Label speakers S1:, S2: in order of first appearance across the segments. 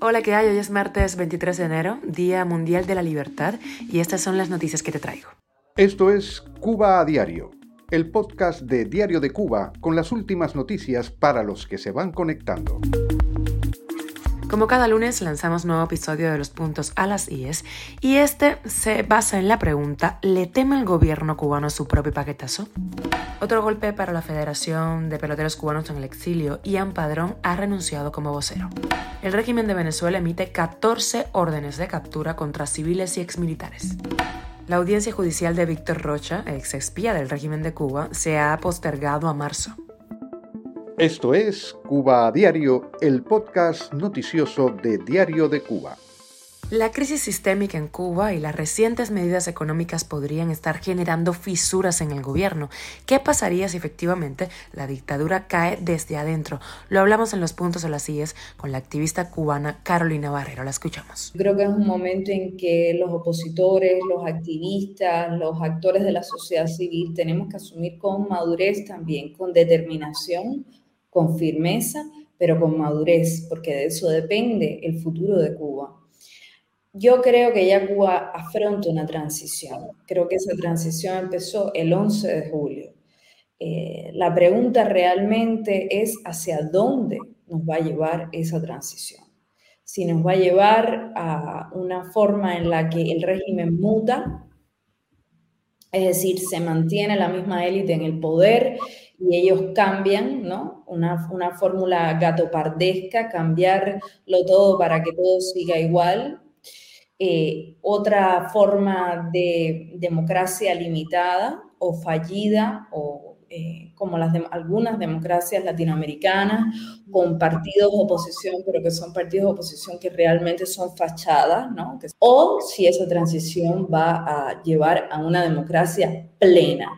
S1: Hola, ¿qué hay? Hoy es martes 23 de enero, Día Mundial de la Libertad, y estas son las noticias que te traigo.
S2: Esto es Cuba a Diario, el podcast de Diario de Cuba con las últimas noticias para los que se van conectando.
S1: Como cada lunes lanzamos nuevo episodio de los puntos a las IES y este se basa en la pregunta ¿le teme el gobierno cubano su propio paquetazo? Otro golpe para la Federación de Peloteros Cubanos en el Exilio, Ian Padrón ha renunciado como vocero. El régimen de Venezuela emite 14 órdenes de captura contra civiles y exmilitares. La audiencia judicial de Víctor Rocha, ex espía del régimen de Cuba, se ha postergado a marzo.
S2: Esto es Cuba a Diario, el podcast noticioso de Diario de Cuba.
S1: La crisis sistémica en Cuba y las recientes medidas económicas podrían estar generando fisuras en el gobierno. ¿Qué pasaría si efectivamente la dictadura cae desde adentro? Lo hablamos en los puntos de las IES con la activista cubana Carolina Barrero. La escuchamos.
S3: Creo que es un momento en que los opositores, los activistas, los actores de la sociedad civil tenemos que asumir con madurez también, con determinación, con firmeza, pero con madurez, porque de eso depende el futuro de Cuba. Yo creo que ya Cuba afronta una transición. Creo que esa transición empezó el 11 de julio. Eh, la pregunta realmente es hacia dónde nos va a llevar esa transición. Si nos va a llevar a una forma en la que el régimen muta, es decir, se mantiene la misma élite en el poder y ellos cambian, ¿no? Una, una fórmula gatopardesca, cambiarlo todo para que todo siga igual. Eh, otra forma de democracia limitada o fallida o eh, como las algunas democracias latinoamericanas, con partidos de oposición, pero que son partidos de oposición que realmente son fachadas, ¿no? O si esa transición va a llevar a una democracia plena,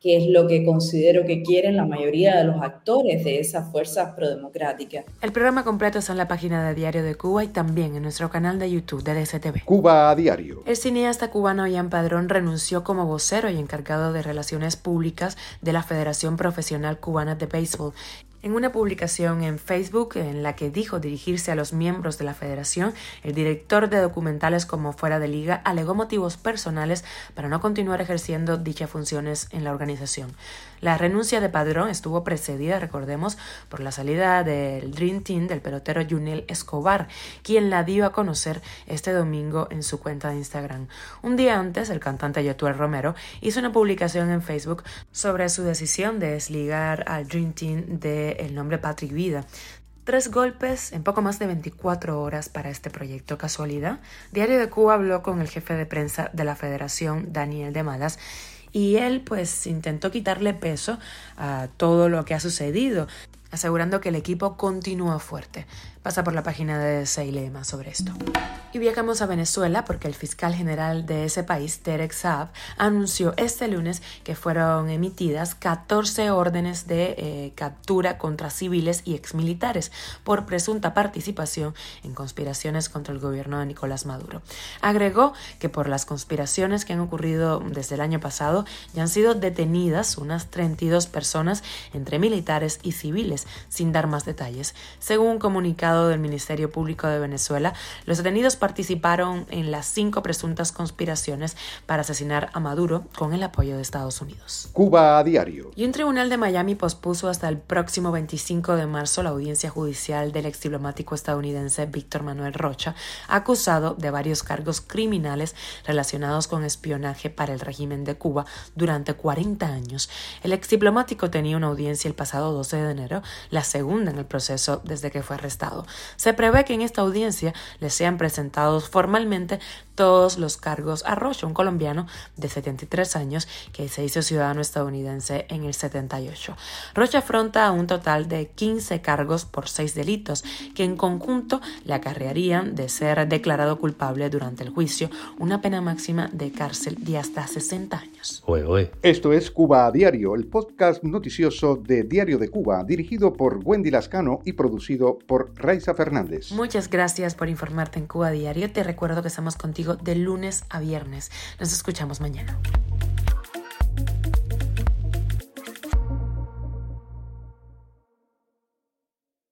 S3: que es lo que considero que quieren la mayoría de los actores de esas fuerzas prodemocráticas.
S1: El programa completo está en la página de Diario de Cuba y también en nuestro canal de YouTube de DCTV.
S2: Cuba a Diario.
S1: El cineasta cubano Ian Padrón renunció como vocero y encargado de relaciones públicas de la Federación Profesional Cubana de Béisbol en una publicación en Facebook en la que dijo dirigirse a los miembros de la federación, el director de documentales como fuera de liga alegó motivos personales para no continuar ejerciendo dichas funciones en la organización. La renuncia de Padrón estuvo precedida, recordemos, por la salida del Dream Team del pelotero Junel Escobar, quien la dio a conocer este domingo en su cuenta de Instagram. Un día antes, el cantante Yotuel Romero hizo una publicación en Facebook sobre su decisión de desligar al Dream Team del nombre Patrick Vida. Tres golpes en poco más de 24 horas para este proyecto. ¿Casualidad? Diario de Cuba habló con el jefe de prensa de la federación, Daniel de Malas, y él pues intentó quitarle peso a todo lo que ha sucedido, asegurando que el equipo continúa fuerte. Pasa por la página de más sobre esto. Y viajamos a Venezuela porque el fiscal general de ese país, Derek Saab, anunció este lunes que fueron emitidas 14 órdenes de eh, captura contra civiles y exmilitares por presunta participación en conspiraciones contra el gobierno de Nicolás Maduro. Agregó que por las conspiraciones que han ocurrido desde el año pasado ya han sido detenidas unas 32 personas entre militares y civiles, sin dar más detalles. Según un comunicado del Ministerio Público de Venezuela, los detenidos participaron en las cinco presuntas conspiraciones para asesinar a Maduro con el apoyo de Estados Unidos.
S2: Cuba a diario.
S1: Y un tribunal de Miami pospuso hasta el próximo 25 de marzo la audiencia judicial del ex diplomático estadounidense Víctor Manuel Rocha, acusado de varios cargos criminales relacionados con espionaje para el régimen de Cuba durante 40 años. El ex diplomático tenía una audiencia el pasado 12 de enero, la segunda en el proceso desde que fue arrestado. Se prevé que en esta audiencia le sean presentados formalmente todos los cargos a Rocha, un colombiano de 73 años que se hizo ciudadano estadounidense en el 78. Rocha afronta un total de 15 cargos por seis delitos que en conjunto le acarrearían de ser declarado culpable durante el juicio una pena máxima de cárcel de hasta 60 años.
S2: Esto es Cuba a Diario, el podcast noticioso de Diario de Cuba, dirigido por Wendy Lascano y producido por Raiza Fernández.
S1: Muchas gracias por informarte en Cuba Diario. Te recuerdo que estamos contigo de lunes a viernes. Nos escuchamos mañana.